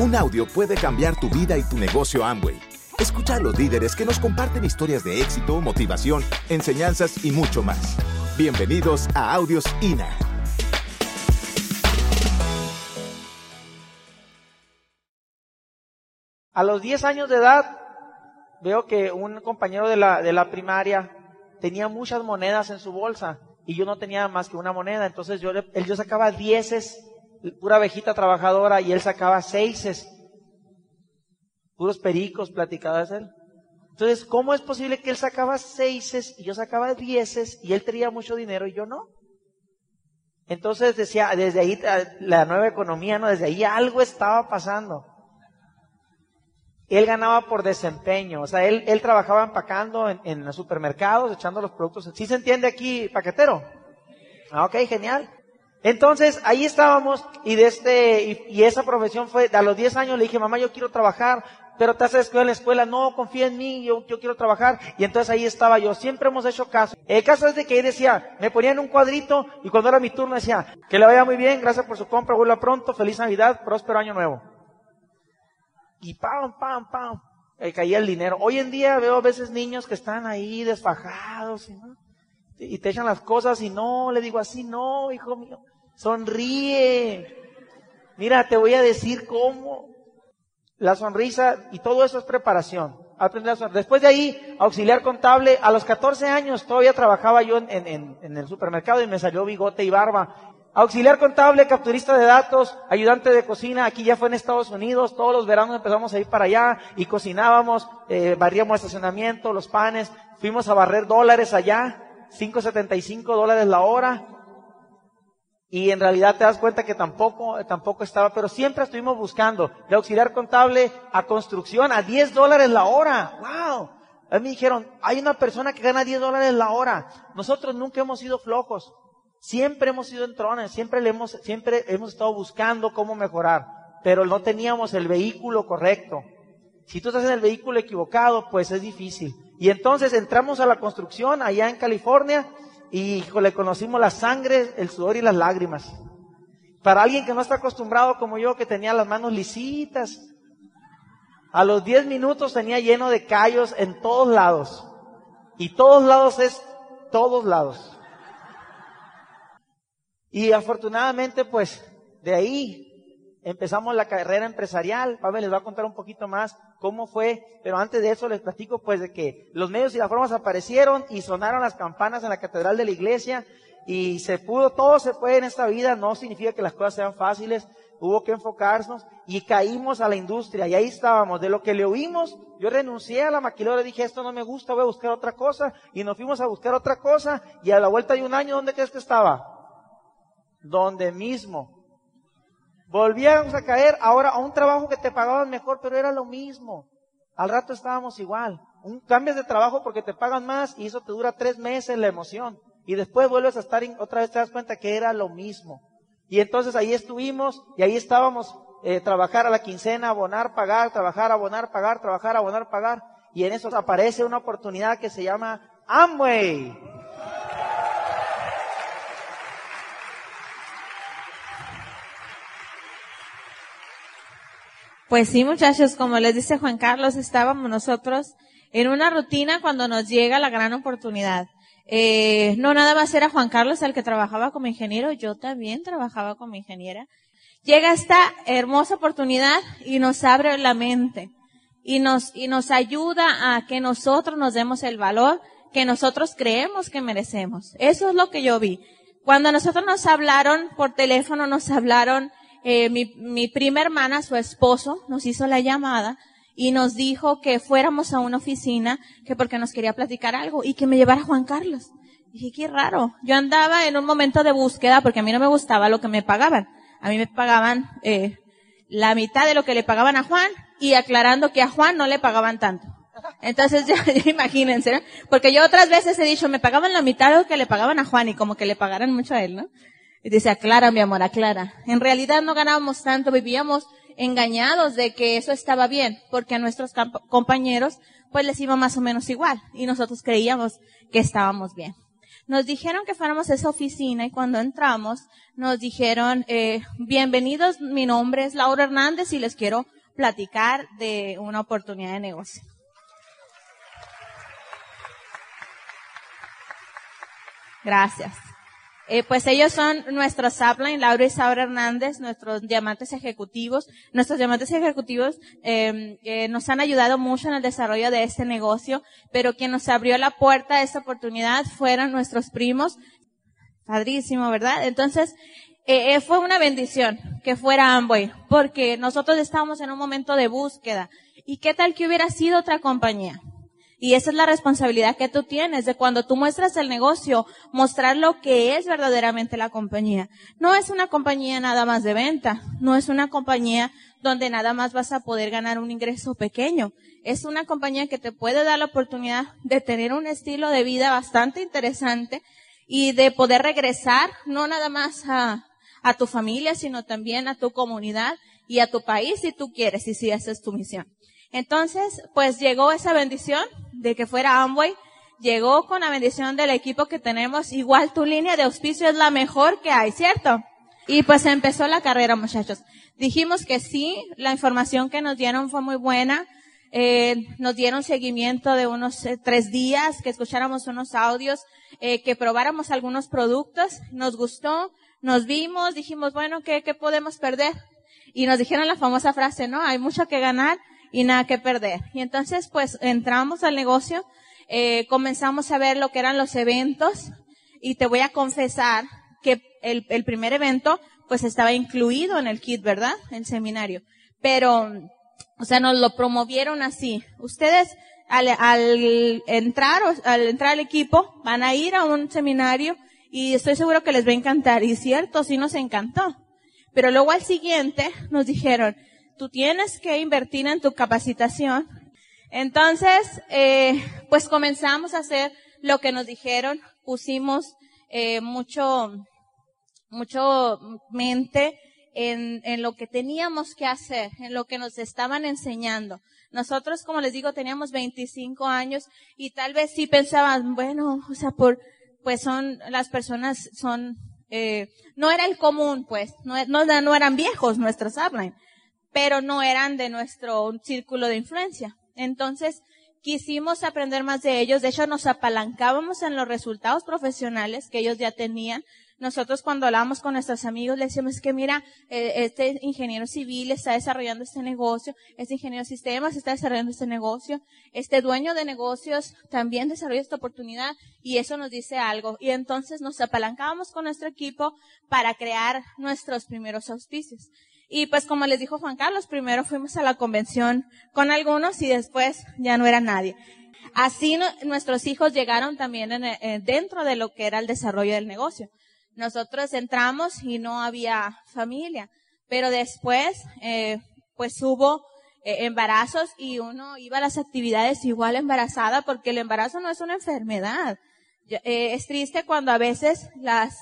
Un audio puede cambiar tu vida y tu negocio Amway. Escucha a los líderes que nos comparten historias de éxito, motivación, enseñanzas y mucho más. Bienvenidos a Audios INA. A los 10 años de edad, veo que un compañero de la, primaria tenía muchas monedas en su bolsa y yo no tenía más que una moneda. Entonces yo, él, yo sacaba dieces, pura abejita trabajadora, y él sacaba seises, puros pericos, platicadas él. Entonces, ¿cómo es posible que él sacaba seises y yo sacaba dieces y él tenía mucho dinero y yo no? Entonces decía, desde ahí la nueva economía, ¿no? Desde ahí algo estaba pasando él ganaba por desempeño, o sea, él, él trabajaba empacando en, en los supermercados, echando los productos. ¿Sí se entiende aquí, paquetero? Ah, ok, genial. Entonces, ahí estábamos y de este, y, esa profesión fue, a los 10 años le dije, mamá, yo quiero trabajar, pero te haces en la escuela, no, confía en mí, yo, yo quiero trabajar. Y entonces ahí estaba yo, siempre hemos hecho caso. El caso es de que él decía, me ponía en un cuadrito y cuando era mi turno decía, que le vaya muy bien, gracias por su compra, vuelva pronto, feliz Navidad, próspero año nuevo y pam, pam, pam, eh, caía el dinero. Hoy en día veo a veces niños que están ahí desfajados y, ¿no? Y te echan las cosas y no, le digo así, no, hijo mío, sonríe. Mira, te voy a decir cómo. La sonrisa y todo eso es preparación. Aprender a sonreír. Después de ahí, auxiliar contable. A los 14 años todavía trabajaba yo en, en, en el supermercado y me salió bigote y barba. Auxiliar contable, capturista de datos, ayudante de cocina, aquí ya fue en Estados Unidos, todos los veranos empezamos a ir para allá y cocinábamos, eh, barríamos estacionamiento, los panes, fuimos a barrer dólares allá, 5.75 dólares la hora, y en realidad te das cuenta que tampoco, tampoco estaba, pero siempre estuvimos buscando de auxiliar contable a construcción a 10 dólares la hora. ¡Wow! A mí me dijeron, hay una persona que gana 10 dólares la hora. Nosotros nunca hemos sido flojos. Siempre hemos sido entrones, siempre, le hemos, siempre hemos estado buscando cómo mejorar, pero no teníamos el vehículo correcto. Si tú estás en el vehículo equivocado, pues es difícil. Y entonces entramos a la construcción allá en California y le conocimos la sangre, el sudor y las lágrimas. Para alguien que no está acostumbrado como yo, que tenía las manos lisitas, a los 10 minutos tenía lleno de callos en todos lados. Y todos lados es todos lados. Y afortunadamente, pues, de ahí empezamos la carrera empresarial. Pablo les va a contar un poquito más cómo fue, pero antes de eso les platico pues de que los medios y las formas aparecieron y sonaron las campanas en la catedral de la iglesia y se pudo, todo se puede en esta vida, no significa que las cosas sean fáciles, hubo que enfocarnos y caímos a la industria y ahí estábamos. De lo que le oímos, yo renuncié a la maquilera, dije esto no me gusta, voy a buscar otra cosa y nos fuimos a buscar otra cosa y a la vuelta de un año, ¿dónde crees que estaba? donde mismo. Volvíamos a caer ahora a un trabajo que te pagaban mejor, pero era lo mismo. Al rato estábamos igual. Un, cambias de trabajo porque te pagan más y eso te dura tres meses la emoción. Y después vuelves a estar, otra vez te das cuenta que era lo mismo. Y entonces ahí estuvimos y ahí estábamos, eh, trabajar a la quincena, abonar, pagar, trabajar, abonar, pagar, trabajar, abonar, pagar. Y en eso aparece una oportunidad que se llama Amway. Pues sí, muchachos, como les dice Juan Carlos, estábamos nosotros en una rutina cuando nos llega la gran oportunidad. Eh, no nada más era Juan Carlos el que trabajaba como ingeniero, yo también trabajaba como ingeniera. Llega esta hermosa oportunidad y nos abre la mente y nos, y nos ayuda a que nosotros nos demos el valor que nosotros creemos que merecemos. Eso es lo que yo vi. Cuando nosotros nos hablaron por teléfono, nos hablaron eh, mi, mi prima hermana, su esposo, nos hizo la llamada y nos dijo que fuéramos a una oficina, que porque nos quería platicar algo y que me llevara Juan Carlos. Dije, qué raro. Yo andaba en un momento de búsqueda porque a mí no me gustaba lo que me pagaban. A mí me pagaban eh, la mitad de lo que le pagaban a Juan y aclarando que a Juan no le pagaban tanto. Entonces, ya, imagínense, ¿no? Porque yo otras veces he dicho, me pagaban la mitad de lo que le pagaban a Juan y como que le pagaran mucho a él, ¿no? Y dice, aclara, mi amor, aclara. En realidad no ganábamos tanto, vivíamos engañados de que eso estaba bien, porque a nuestros compañeros pues les iba más o menos igual y nosotros creíamos que estábamos bien. Nos dijeron que fuéramos a esa oficina y cuando entramos nos dijeron, eh, bienvenidos, mi nombre es Laura Hernández y les quiero platicar de una oportunidad de negocio. Gracias. Eh, pues ellos son nuestros upline, Laura y Saura Hernández, nuestros diamantes ejecutivos. Nuestros diamantes ejecutivos eh, nos han ayudado mucho en el desarrollo de este negocio, pero quien nos abrió la puerta a esta oportunidad fueron nuestros primos. Padrísimo, ¿verdad? Entonces, eh, eh, fue una bendición que fuera Amway, porque nosotros estábamos en un momento de búsqueda. ¿Y qué tal que hubiera sido otra compañía? Y esa es la responsabilidad que tú tienes de cuando tú muestras el negocio, mostrar lo que es verdaderamente la compañía. No es una compañía nada más de venta, no es una compañía donde nada más vas a poder ganar un ingreso pequeño. Es una compañía que te puede dar la oportunidad de tener un estilo de vida bastante interesante y de poder regresar no nada más a, a tu familia, sino también a tu comunidad y a tu país si tú quieres y si esa es tu misión. Entonces, pues llegó esa bendición de que fuera Amway, llegó con la bendición del equipo que tenemos, igual tu línea de auspicio es la mejor que hay, ¿cierto? Y pues empezó la carrera, muchachos. Dijimos que sí, la información que nos dieron fue muy buena. Eh, nos dieron seguimiento de unos eh, tres días, que escucháramos unos audios, eh, que probáramos algunos productos. Nos gustó, nos vimos, dijimos, bueno, ¿qué, ¿qué podemos perder? Y nos dijeron la famosa frase, ¿no? Hay mucho que ganar y nada que perder. Y entonces, pues, entramos al negocio, eh, comenzamos a ver lo que eran los eventos y te voy a confesar que el, primer evento, pues, estaba incluido en el kit, ¿verdad? El seminario. Pero, o sea, nos lo promovieron así. Ustedes, al, al entrar, al entrar al equipo, van a ir a un seminario y estoy seguro que les va a encantar. Y cierto, sí nos encantó. Pero luego al siguiente nos dijeron, tú tienes que invertir en tu capacitación. Entonces, eh, pues comenzamos a hacer lo que nos dijeron, pusimos eh, mucho, mucho mente en, en lo que teníamos que hacer, en lo que nos estaban enseñando. Nosotros, como les digo, teníamos 25 años y tal vez sí pensaban, bueno, o sea, por, pues son, las personas son, eh, no era el común, pues, no, no, no eran viejos nuestros upline pero no eran de nuestro círculo de influencia. Entonces, quisimos aprender más de ellos. De hecho, nos apalancábamos en los resultados profesionales que ellos ya tenían. Nosotros cuando hablábamos con nuestros amigos le decíamos que mira, eh, este ingeniero civil está desarrollando este negocio, este ingeniero de sistemas está desarrollando este negocio, este dueño de negocios también desarrolla esta oportunidad y eso nos dice algo. Y entonces nos apalancábamos con nuestro equipo para crear nuestros primeros auspicios. Y pues como les dijo Juan Carlos, primero fuimos a la convención con algunos y después ya no era nadie. Así nuestros hijos llegaron también en, eh, dentro de lo que era el desarrollo del negocio. Nosotros entramos y no había familia, pero después eh, pues hubo eh, embarazos y uno iba a las actividades igual embarazada porque el embarazo no es una enfermedad. es triste cuando a veces las,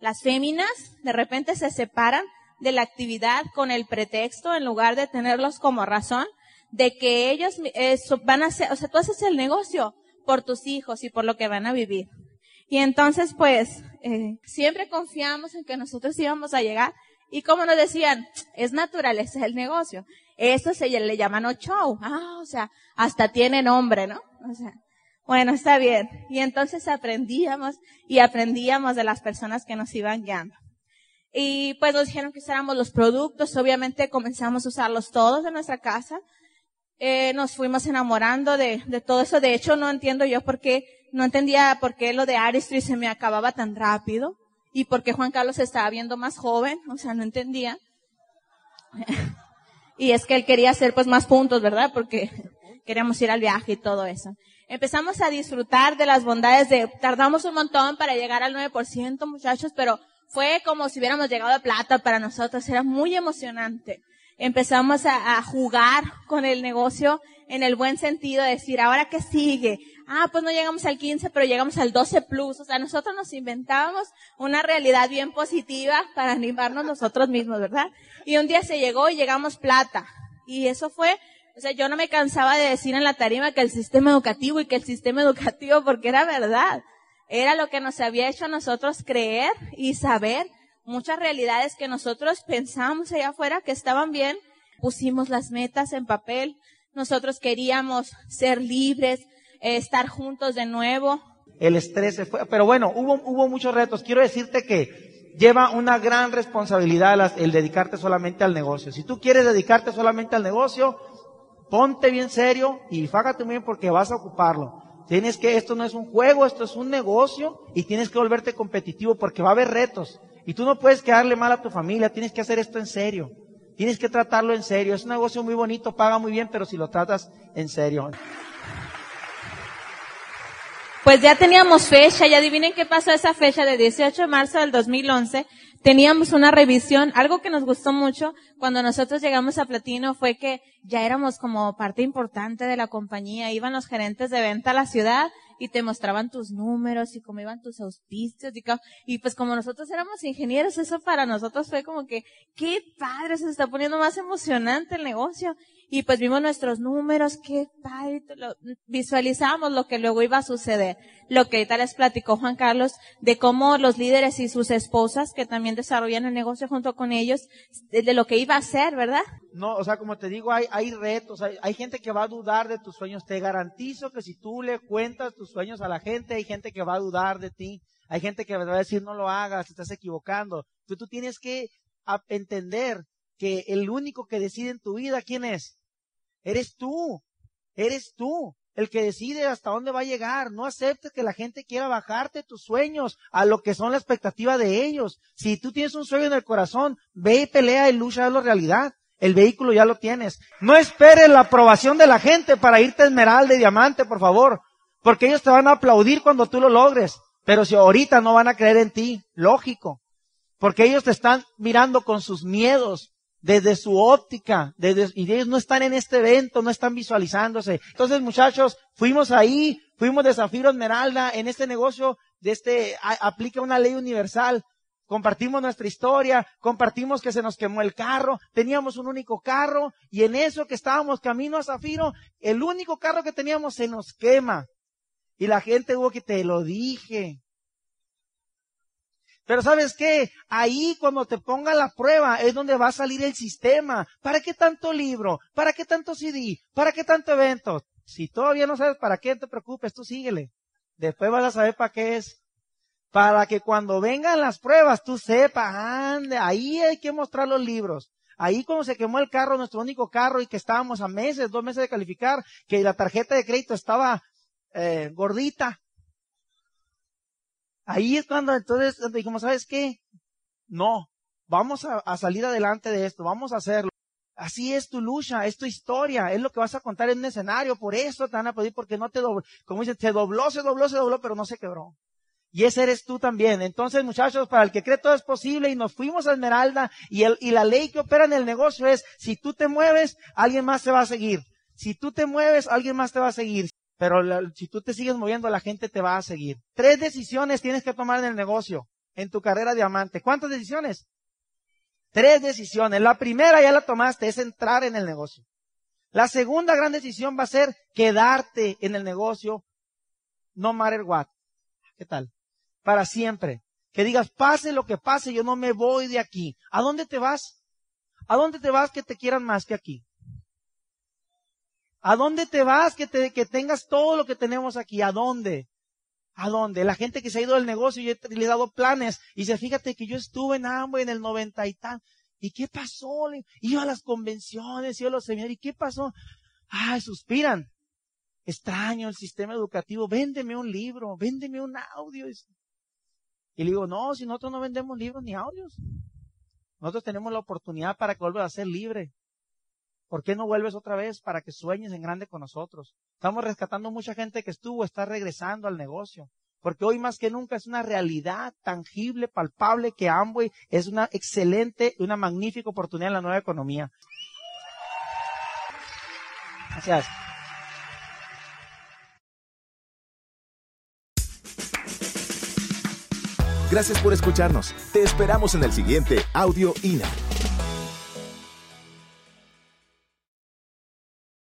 las féminas de repente se separan de la actividad con el pretexto, en lugar de tenerlos como razón, de que ellos eh, van a hacer, o sea, tú haces el negocio por tus hijos y por lo que van a vivir. Y entonces, pues, eh, siempre confiamos en que nosotros íbamos a llegar. Y como nos decían, es naturaleza el negocio. Eso se le llaman o show. Ah, o sea, hasta tiene nombre, ¿no? O sea, bueno, está bien. Y entonces aprendíamos y aprendíamos de las personas que nos iban guiando. Y pues nos dijeron que usáramos los productos, obviamente comenzamos a usarlos todos en nuestra casa. Eh, nos fuimos enamorando de, de todo eso. De hecho, no entiendo yo por qué, no entendía por qué lo de Aristry se me acababa tan rápido y por qué Juan Carlos estaba viendo más joven. O sea, no entendía. y es que él quería hacer pues más puntos, ¿verdad? Porque queríamos ir al viaje y todo eso. Empezamos a disfrutar de las bondades de, tardamos un montón para llegar al 9%, muchachos, pero fue como si hubiéramos llegado a plata para nosotros, era muy emocionante. Empezamos a, jugar con el negocio en el buen sentido, de decir, ahora qué sigue. Ah, pues no llegamos al 15, pero llegamos al 12 plus. O sea, nosotros nos inventábamos una realidad bien positiva para animarnos nosotros mismos, ¿verdad? Y un día se llegó y llegamos plata. Y eso fue, o sea, yo no me cansaba de decir en la tarima que el sistema educativo y que el sistema educativo, porque era verdad. Era lo que nos había hecho a nosotros creer y saber muchas realidades que nosotros pensamos allá afuera que estaban bien. Pusimos las metas en papel. Nosotros queríamos ser libres, eh, estar juntos de nuevo. El estrés se fue. Pero bueno, hubo, hubo muchos retos. Quiero decirte que lleva una gran responsabilidad el dedicarte solamente al negocio. Si tú quieres dedicarte solamente al negocio, ponte bien serio y fágate bien porque vas a ocuparlo. Tienes que, esto no es un juego, esto es un negocio y tienes que volverte competitivo porque va a haber retos. Y tú no puedes quedarle mal a tu familia, tienes que hacer esto en serio. Tienes que tratarlo en serio. Es un negocio muy bonito, paga muy bien, pero si lo tratas en serio. Pues ya teníamos fecha, y adivinen qué pasó esa fecha de 18 de marzo del 2011. Teníamos una revisión. Algo que nos gustó mucho cuando nosotros llegamos a Platino fue que ya éramos como parte importante de la compañía. Iban los gerentes de venta a la ciudad y te mostraban tus números y cómo iban tus auspicios y, y pues como nosotros éramos ingenieros, eso para nosotros fue como que, qué padre, se está poniendo más emocionante el negocio. Y pues vimos nuestros números, qué lo, visualizamos lo que luego iba a suceder. Lo que ahorita les platicó Juan Carlos de cómo los líderes y sus esposas que también desarrollan el negocio junto con ellos, de, lo que iba a ser, ¿verdad? No, o sea, como te digo, hay, hay retos, hay, hay gente que va a dudar de tus sueños. Te garantizo que si tú le cuentas tus sueños a la gente, hay gente que va a dudar de ti. Hay gente que va a decir no lo hagas, estás equivocando. Tú, tú tienes que entender que el único que decide en tu vida, ¿quién es? Eres tú. Eres tú el que decide hasta dónde va a llegar. No aceptes que la gente quiera bajarte tus sueños a lo que son la expectativa de ellos. Si tú tienes un sueño en el corazón, ve y pelea y lucha la realidad. El vehículo ya lo tienes. No esperes la aprobación de la gente para irte a esmeralda y diamante, por favor. Porque ellos te van a aplaudir cuando tú lo logres. Pero si ahorita no van a creer en ti, lógico. Porque ellos te están mirando con sus miedos, desde su óptica, desde, y ellos no están en este evento, no están visualizándose. Entonces, muchachos, fuimos ahí, fuimos de Zafiro Esmeralda, en este negocio, de este, aplica una ley universal. Compartimos nuestra historia, compartimos que se nos quemó el carro, teníamos un único carro, y en eso que estábamos camino a Zafiro, el único carro que teníamos se nos quema. Y la gente hubo que te lo dije, pero sabes qué, ahí cuando te ponga la prueba es donde va a salir el sistema. ¿Para qué tanto libro? ¿Para qué tanto CD? ¿Para qué tanto evento? Si todavía no sabes para qué, te preocupes, tú síguele. Después vas a saber para qué es. Para que cuando vengan las pruebas tú sepas, ande, ahí hay que mostrar los libros. Ahí cuando se quemó el carro, nuestro único carro, y que estábamos a meses, dos meses de calificar, que la tarjeta de crédito estaba eh, gordita, Ahí es cuando entonces dijimos, ¿sabes qué? No, vamos a, salir adelante de esto, vamos a hacerlo. Así es tu lucha, es tu historia, es lo que vas a contar en un escenario, por eso te van a pedir, porque no te dobló, como dicen, se dobló, se dobló, se dobló, pero no se quebró. Y ese eres tú también. Entonces, muchachos, para el que cree todo es posible y nos fuimos a Esmeralda y, el, y la ley que opera en el negocio es, si tú te mueves, alguien más te va a seguir. Si tú te mueves, alguien más te va a seguir. Pero si tú te sigues moviendo, la gente te va a seguir. Tres decisiones tienes que tomar en el negocio, en tu carrera diamante. ¿Cuántas decisiones? Tres decisiones. La primera ya la tomaste, es entrar en el negocio. La segunda gran decisión va a ser quedarte en el negocio, no matter what. ¿Qué tal? Para siempre. Que digas, pase lo que pase, yo no me voy de aquí. ¿A dónde te vas? ¿A dónde te vas que te quieran más que aquí? ¿A dónde te vas que, te, que tengas todo lo que tenemos aquí? ¿A dónde? ¿A dónde? La gente que se ha ido del negocio, yo le he dado planes. Y dice, fíjate que yo estuve en Amway en el noventa y tal. ¿Y qué pasó? Iba a las convenciones, iba a los seminarios. ¿Y qué pasó? Ay, suspiran. Extraño el sistema educativo. Véndeme un libro, véndeme un audio. Y le digo, no, si nosotros no vendemos libros ni audios. Nosotros tenemos la oportunidad para que vuelvas a ser libre. ¿Por qué no vuelves otra vez para que sueñes en grande con nosotros? Estamos rescatando mucha gente que estuvo, está regresando al negocio. Porque hoy más que nunca es una realidad tangible, palpable, que Amway es una excelente una magnífica oportunidad en la nueva economía. Gracias. Gracias por escucharnos. Te esperamos en el siguiente Audio INA.